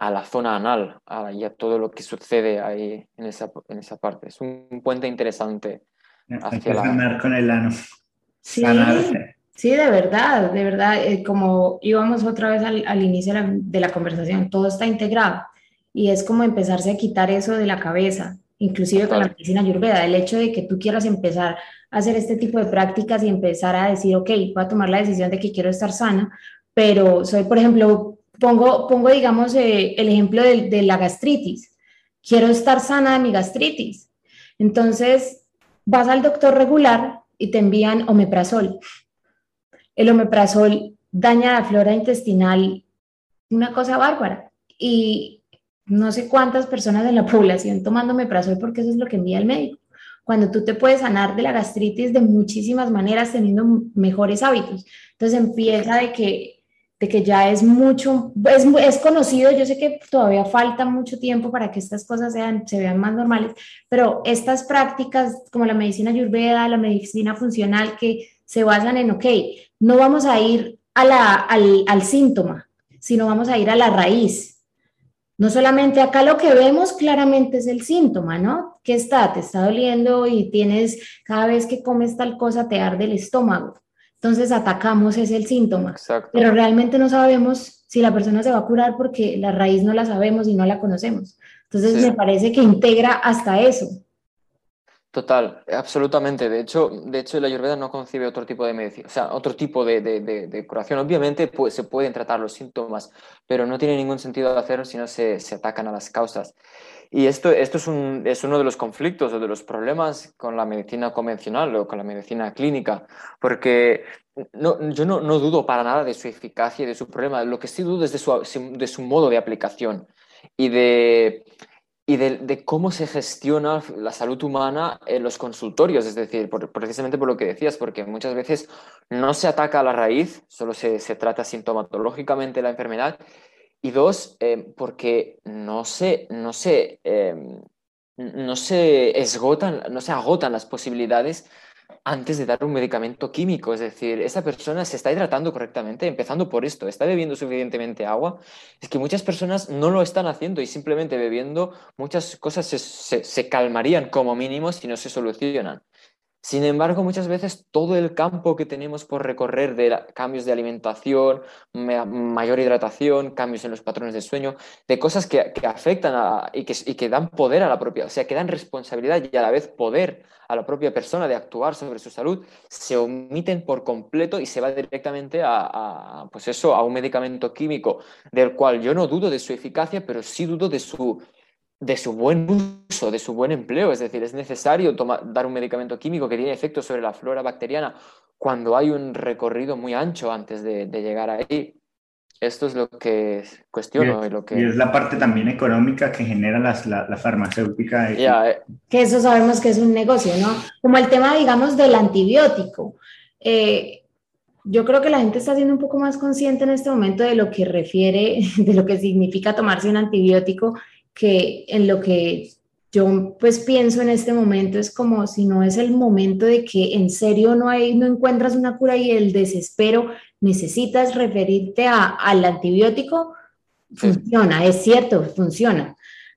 la zona anal y a todo lo que sucede ahí en esa, en esa parte. Es un puente interesante. Hacia la... con el ano. Sí, sí, de verdad, de verdad. Eh, como íbamos otra vez al, inicio de la, conversación, todo está integrado y es como empezarse a quitar eso de la cabeza, inclusive con la medicina ayurveda, el hecho de que tú quieras empezar a hacer este tipo de prácticas y empezar a decir, ok, voy a tomar la decisión de que quiero estar sana, pero soy, por ejemplo, Pongo, pongo digamos, eh, el ejemplo de, la gastritis. Quiero estar sana de mi gastritis. Entonces, vas al doctor regular y te envían omeprazol. El omeprazol daña la flora intestinal, una cosa bárbara. Y no sé cuántas personas en la población tomando omeprazol porque eso es lo que envía el médico. Cuando tú te puedes sanar de la gastritis de muchísimas maneras teniendo mejores hábitos. Entonces empieza de que de que ya es mucho, es, es, conocido, yo sé que todavía falta mucho tiempo para que estas cosas sean, se vean más normales, pero estas prácticas como la medicina ayurveda, la medicina funcional, que se basan en, ok, no vamos a ir a la, al, al síntoma, sino vamos a ir a la raíz. No solamente acá lo que vemos claramente es el síntoma, ¿no? ¿Qué está? Te está doliendo y tienes, cada vez que comes tal cosa te arde el estómago entonces atacamos es el síntoma, pero realmente no sabemos si la persona se va a curar porque la raíz no la sabemos y no la conocemos. Entonces me parece que integra hasta eso. Total, absolutamente. De hecho, de hecho, la Ayurveda no concibe otro tipo de medicina, o sea, otro tipo de, de, curación. Obviamente pues, se pueden tratar los síntomas, pero no tiene ningún sentido hacerlo si no se, se atacan a las causas. Y esto, esto es, un, es, uno de los conflictos o de los problemas con la medicina convencional o con la medicina clínica, porque no, yo no, no, dudo para nada de su eficacia y de su problema, lo que sí dudo es de su, de su modo de aplicación y de, y de, cómo se gestiona la salud humana en los consultorios, es decir, precisamente por lo que decías, porque muchas veces no se ataca a la raíz, solo se, se trata sintomatológicamente la enfermedad y dos, eh, porque no se, no, se, em, no se esgotan, no se agotan las posibilidades antes de dar un medicamento químico. Es decir, esa persona se está hidratando correctamente, empezando por esto, está bebiendo suficientemente agua. Es que muchas personas no lo están haciendo y simplemente bebiendo muchas cosas se, se calmarían como mínimo si no se solucionan. Sin embargo, muchas veces todo el campo que tenemos por recorrer de cambios de alimentación, mayor hidratación, cambios en los patrones de sueño, de cosas que, afectan y, que, dan poder a la propia, o sea, que dan responsabilidad y a la vez poder a la propia persona de actuar sobre su salud, se omiten por completo y se va directamente a, pues eso, a un medicamento químico del cual yo no dudo de su eficacia, pero sí dudo de su de su buen uso, de su buen empleo. Es decir, es necesario dar un medicamento químico que tiene efecto sobre la flora bacteriana cuando hay un recorrido muy ancho antes de, llegar ahí. Esto es lo que cuestiono. Y es, lo que... es la parte también económica que genera la, farmacéutica. Eh. Que eso sabemos que es un negocio, ¿no? Como el tema, digamos, del antibiótico. Eh, yo creo que la gente está siendo un poco más consciente en este momento de lo que refiere, de lo que significa tomarse un antibiótico que en lo que yo pues pienso en este momento es como si no es el momento de que en serio no hay no encuentras una cura y el desespero necesitas referirte a, al antibiótico funciona es cierto funciona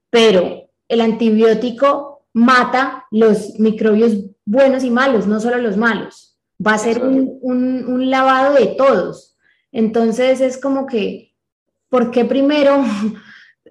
pero el antibiótico mata los microbios buenos y malos no solo los malos va a ser un, un, un lavado de todos. Entonces es como que ¿por qué primero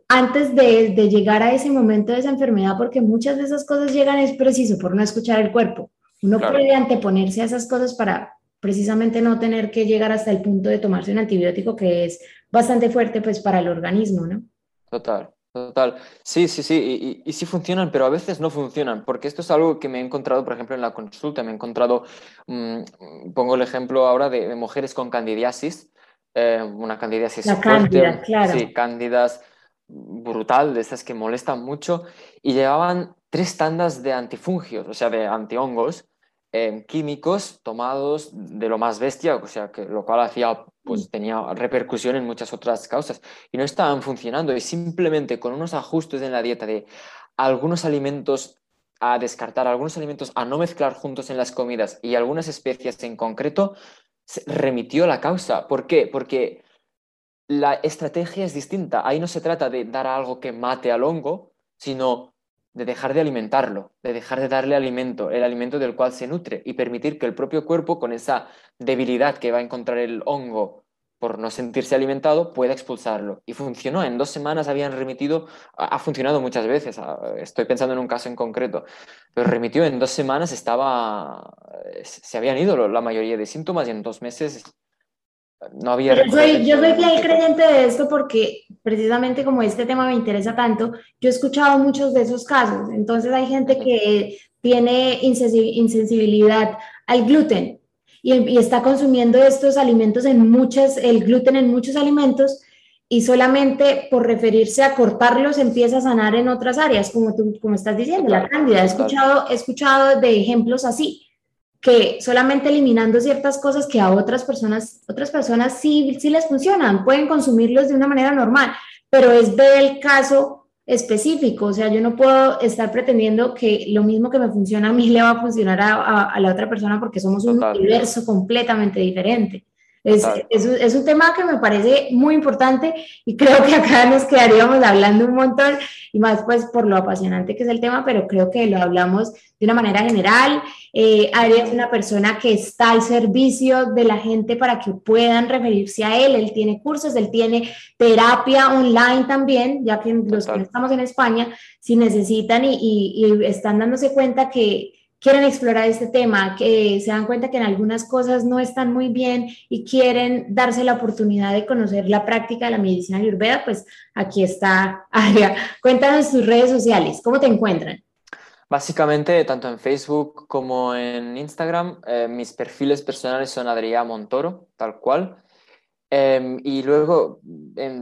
antes de, llegar a ese momento de esa enfermedad, porque muchas de esas cosas llegan es preciso por no escuchar el cuerpo. Uno puede anteponerse a esas cosas para precisamente no tener que llegar hasta el punto de tomarse un antibiótico que es bastante fuerte pues para el organismo, ¿no? Total. Total, sí, sí, sí, y, sí funcionan, pero a veces no funcionan, porque esto es algo que me he encontrado, por ejemplo, en la consulta, me he encontrado, mm, pongo el ejemplo ahora de, mujeres con candidiasis, eh, una candidiasis la cándida, claro. sí, cándidas, brutal, de esas que molestan mucho, y llevaban tres tandas de antifungios, o sea, de antihongos, eh, químicos tomados de lo más bestia, o sea, que lo cual hacía, pues mm. tenía repercusión en muchas otras causas, y no estaban funcionando, y simplemente con unos ajustes en la dieta de algunos alimentos a descartar, algunos alimentos a no mezclar juntos en las comidas y algunas especias en concreto, remitió la causa. ¿Por qué? Porque la estrategia es distinta. Ahí no se trata de dar algo que mate al hongo, sino de dejar de alimentarlo, de dejar de darle alimento, el alimento del cual se nutre, y permitir que el propio cuerpo, con esa debilidad que va a encontrar el hongo por no sentirse alimentado, pueda expulsarlo. Y funcionó, en dos semanas habían remitido, ha funcionado muchas veces, estoy pensando en un caso en concreto, pero remitió en dos semanas, estaba, se habían ido la mayoría de síntomas y en dos meses no había... Yo soy, yo soy fiel creyente de esto porque precisamente como este tema me interesa tanto, yo he escuchado muchos de esos casos. Entonces hay gente que tiene insensibilidad al gluten y, está consumiendo estos alimentos en muchas, el gluten en muchos alimentos y solamente por referirse a cortarlos empieza a sanar en otras áreas, como tú como estás diciendo, la cándida. He escuchado, he escuchado de ejemplos así que solamente eliminando ciertas cosas que a otras personas, otras personas sí, sí les funcionan, pueden consumirlos de una manera normal, pero es ver el caso específico, o sea, yo no puedo estar pretendiendo que lo mismo que me funciona a mí le va a funcionar a, a, la otra persona porque somos un universo completamente diferente. Es, es, un tema que me parece muy importante y creo que acá nos quedaríamos hablando un montón y más pues por lo apasionante que es el tema, pero creo que lo hablamos de una manera general. Eh, Adri es una persona que está al servicio de la gente para que puedan referirse a él. Él tiene cursos, él tiene terapia online también, ya que los que estamos en España, si necesitan y, y están dándose cuenta que quieren explorar este tema, que se dan cuenta que en algunas cosas no están muy bien y quieren darse la oportunidad de conocer la práctica de la medicina ayurveda, pues aquí está Aria. Cuéntanos tus redes sociales, ¿cómo te encuentran? Básicamente, tanto en Facebook como en Instagram, eh, mis perfiles personales son Adrián Montoro, tal cual. Em, y luego,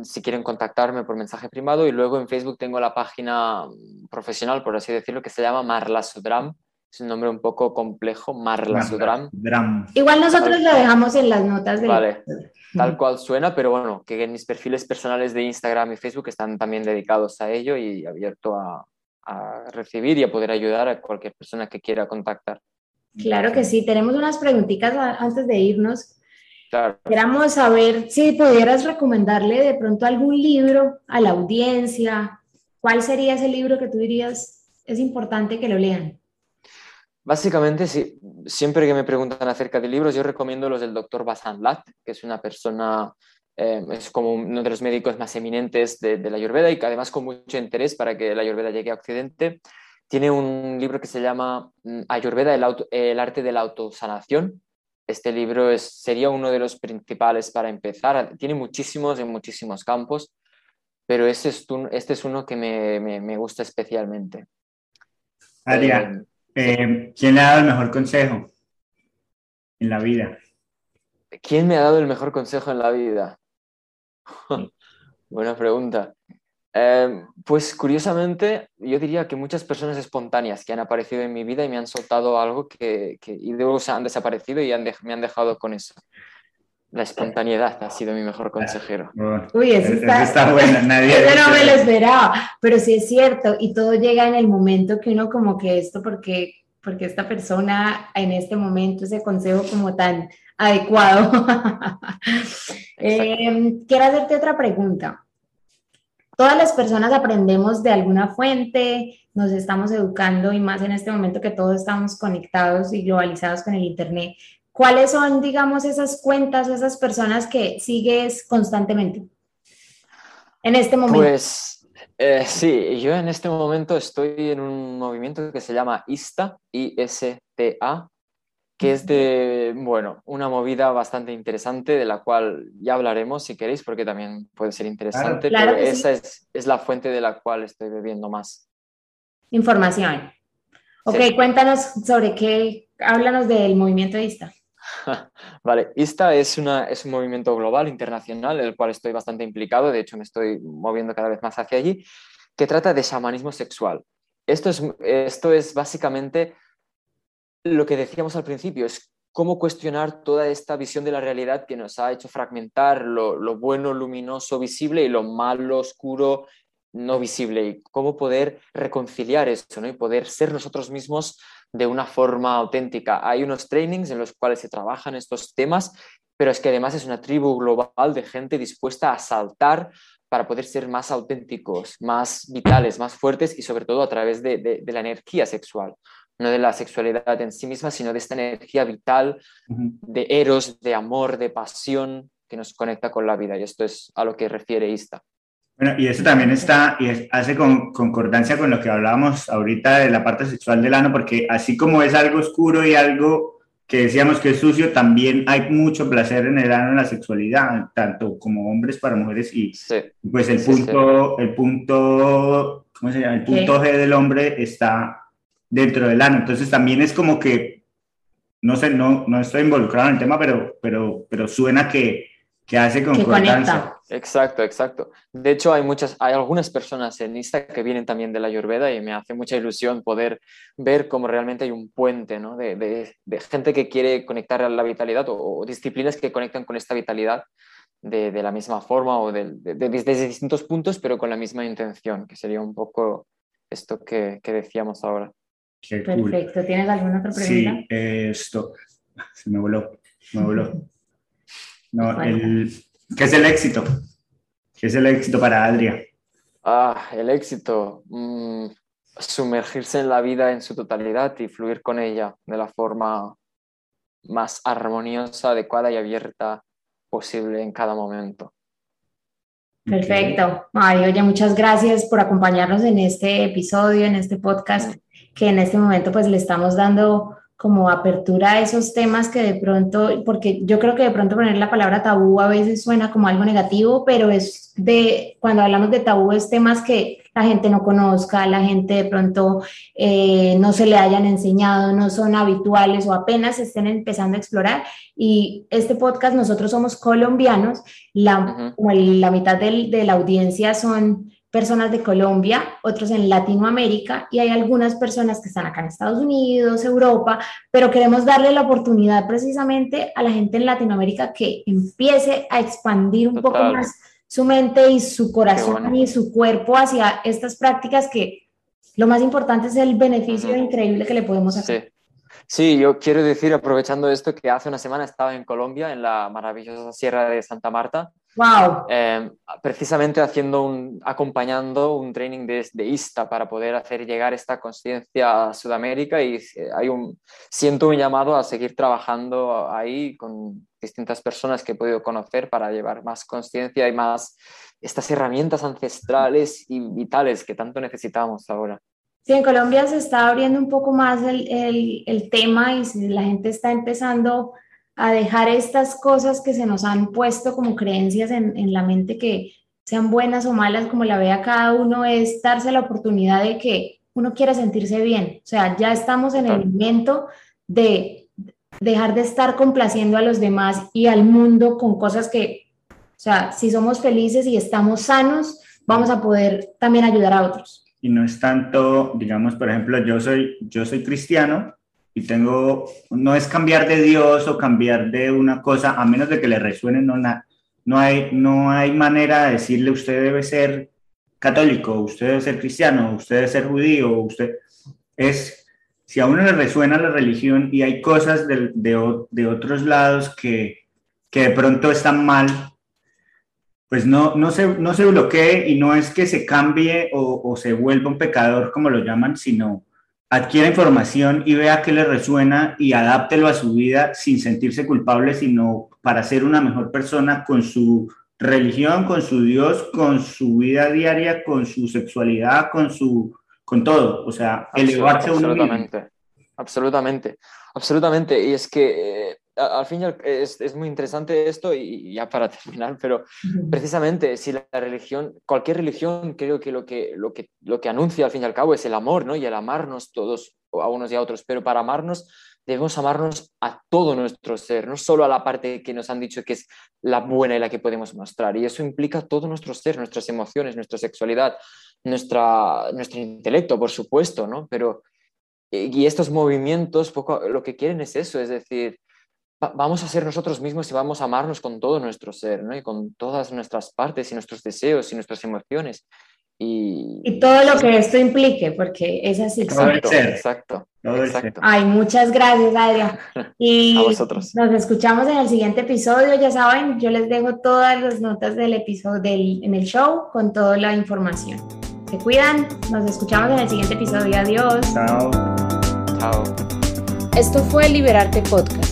si quieren contactarme por mensaje privado, y luego en Facebook tengo la página profesional, por así decirlo, que se llama Marla Sudram, es un nombre un poco complejo, Marla Sudram. Igual nosotros lo dejamos en las notas de Vale, tal cual suena, pero bueno, que mis perfiles personales de Instagram y Facebook están también dedicados a ello y abierto a, a recibir y a poder ayudar a cualquier persona que quiera contactar. Claro que sí, tenemos unas preguntitas antes de irnos. Claro. Queramos saber si pudieras recomendarle de pronto algún libro a la audiencia. ¿Cuál sería ese libro que tú dirías es importante que lo lean? Básicamente, sí, siempre que me preguntan acerca de libros, yo recomiendo los del doctor Basan Lat, que es una persona, eh, es como uno de los médicos más eminentes de, la Ayurveda y que además con mucho interés para que la Ayurveda llegue a Occidente. Tiene un libro que se llama mm, Ayurveda, el, arte de la autosanación. Este libro es, sería uno de los principales para empezar. Tiene muchísimos en muchísimos campos, pero este es, este es uno que me, me, gusta especialmente. Adrián. Eh, ¿Quién le ha dado el mejor consejo en la vida? ¿Quién me ha dado el mejor consejo en la vida? Buena pregunta. Eh, pues curiosamente, yo diría que muchas personas espontáneas que han aparecido en mi vida y me han soltado algo que, y luego se han desaparecido y me han dejado con eso. La espontaneidad ha sido mi mejor consejero. Uy, eso está, bueno, nadie. no me lo esperaba, pero sí es cierto, y todo llega en el momento que uno como que esto, porque, porque esta persona en este momento, ese consejo como tan adecuado. eh, quiero hacerte otra pregunta. Todas las personas aprendemos de alguna fuente, nos estamos educando y más en este momento que todos estamos conectados y globalizados con el Internet. ¿Cuáles son, digamos, esas cuentas o esas personas que sigues constantemente en este momento? Pues eh, sí, yo en este momento estoy en un movimiento que se llama ISTA, I-S-T-A, que es de, bueno, una movida bastante interesante de la cual ya hablaremos si queréis, porque también puede ser interesante, pero esa es, es, la fuente de la cual estoy bebiendo más. Información. Ok, cuéntanos sobre qué, háblanos del movimiento ISTA. Vale, ISTA es, una, es un movimiento global, internacional, en el cual estoy bastante implicado, de hecho me estoy moviendo cada vez más hacia allí, que trata de shamanismo sexual. Esto es, esto es básicamente lo que decíamos al principio, es cómo cuestionar toda esta visión de la realidad que nos ha hecho fragmentar lo, lo bueno, luminoso, visible y lo malo, oscuro, no visible, y cómo poder reconciliar eso y poder ser nosotros mismos de una forma auténtica. Hay unos trainings en los cuales se trabajan estos temas, pero es que además es una tribu global de gente dispuesta a saltar para poder ser más auténticos, más vitales, más fuertes y sobre todo a través de, la energía sexual, no de la sexualidad en sí misma, sino de esta energía vital, de eros, de amor, de pasión que nos conecta con la vida. Y esto es a lo que refiere Ista. Bueno, y eso también está y hace con, concordancia con lo que hablábamos ahorita de la parte sexual del ano, porque así como es algo oscuro y algo que decíamos que es sucio, también hay mucho placer en el ano en la sexualidad, tanto como hombres para mujeres y pues el punto, el punto, ¿cómo se llama? El punto G del hombre está dentro del ano. Entonces también es como que, no sé, no, no estoy involucrado en el tema, pero, pero, pero suena que, que hace concordancia. Exacto, exacto. De hecho, hay muchas, hay algunas personas en Insta que vienen también de la Ayurveda y me hace mucha ilusión poder ver cómo realmente hay un puente ¿no? de, de, gente que quiere conectar a la vitalidad o, disciplinas que conectan con esta vitalidad de, de la misma forma o desde distintos puntos, pero con la misma intención, que sería un poco esto que, que decíamos ahora. Perfecto. ¿Tienes alguna otra pregunta? Sí, esto se me voló, me voló. No, el, ¿Qué es el éxito? ¿Qué es el éxito para Adria? Ah, el éxito. Mm, sumergirse en la vida en su totalidad y fluir con ella de la forma más armoniosa, adecuada y abierta posible en cada momento. Perfecto. Ay, oye, muchas gracias por acompañarnos en este episodio, en este podcast, que en este momento pues le estamos dando como apertura a esos temas que de pronto, porque yo creo que de pronto poner la palabra tabú a veces suena como algo negativo, pero es de, cuando hablamos de tabú es temas que la gente no conozca, la gente de pronto eh, no se le hayan enseñado, no son habituales o apenas estén empezando a explorar. Y este podcast, nosotros somos colombianos, la, la mitad de la audiencia son personas de Colombia, otros en Latinoamérica y hay algunas personas que están acá en Estados Unidos, Europa, pero queremos darle la oportunidad precisamente a la gente en Latinoamérica que empiece a expandir un poco más su mente y su corazón y su cuerpo hacia estas prácticas que lo más importante es el beneficio increíble que le podemos hacer. Sí, yo quiero decir, aprovechando esto, que hace una semana estaba en Colombia, en la maravillosa Sierra de Santa Marta. Wow. Eh, precisamente haciendo un, acompañando un training de, de ISTA para poder hacer llegar esta conciencia a Sudamérica y eh, hay un, siento un llamado a seguir trabajando ahí con distintas personas que he podido conocer para llevar más conciencia y más estas herramientas ancestrales y vitales que tanto necesitamos ahora. Sí, en Colombia se está abriendo un poco más el, el, el tema y la gente está empezando a dejar estas cosas que se nos han puesto como creencias en, en, la mente que sean buenas o malas, como la vea cada uno, es darse la oportunidad de que uno quiera sentirse bien. O sea, ya estamos en el momento de dejar de estar complaciendo a los demás y al mundo con cosas que, o sea, si somos felices y estamos sanos, vamos a poder también ayudar a otros y no es tanto, digamos, por ejemplo, yo soy, yo soy cristiano y tengo, no es cambiar de Dios o cambiar de una cosa, a menos de que le resuene, no, no, hay, no hay manera de decirle usted debe ser católico, usted debe ser cristiano, usted debe ser judío, usted es, si a uno le resuena la religión y hay cosas de, de, de otros lados que, que de pronto están mal, pues no, no, se, no se bloquee y no es que se cambie o, se vuelva un pecador, como lo llaman, sino adquiera información y vea qué le resuena y adáptelo a su vida sin sentirse culpable, sino para ser una mejor persona con su religión, con su Dios, con su vida diaria, con su sexualidad, con su con todo, o sea, elevarse absolutamente, absolutamente, absolutamente, y es que eh, al fin es, es, muy interesante esto y ya para terminar, pero precisamente si la religión, cualquier religión, creo que lo que, lo que lo que anuncia al fin y al cabo es el amor, ¿no? Y el amarnos todos a unos y a otros, pero para amarnos debemos amarnos a todo nuestro ser, no solo a la parte que nos han dicho que es la buena y la que podemos mostrar. Y eso implica todo nuestro ser, nuestras emociones, nuestra sexualidad, nuestra, nuestro intelecto, por supuesto, ¿no? Pero, y estos movimientos poco, lo que quieren es eso, es decir, vamos a ser nosotros mismos y vamos a amarnos con todo nuestro ser, ¿no? Y con todas nuestras partes y nuestros deseos y nuestras emociones. Y, y todo lo que esto implique, porque es así. Exacto, exacto, exacto. Ay, muchas gracias, Adria. Y a vosotros. Nos escuchamos en el siguiente episodio. Ya saben, yo les dejo todas las notas del episodio del, en el show con toda la información. Se cuidan. Nos escuchamos en el siguiente episodio. Adiós. Chao. Chao. Esto fue Liberarte Podcast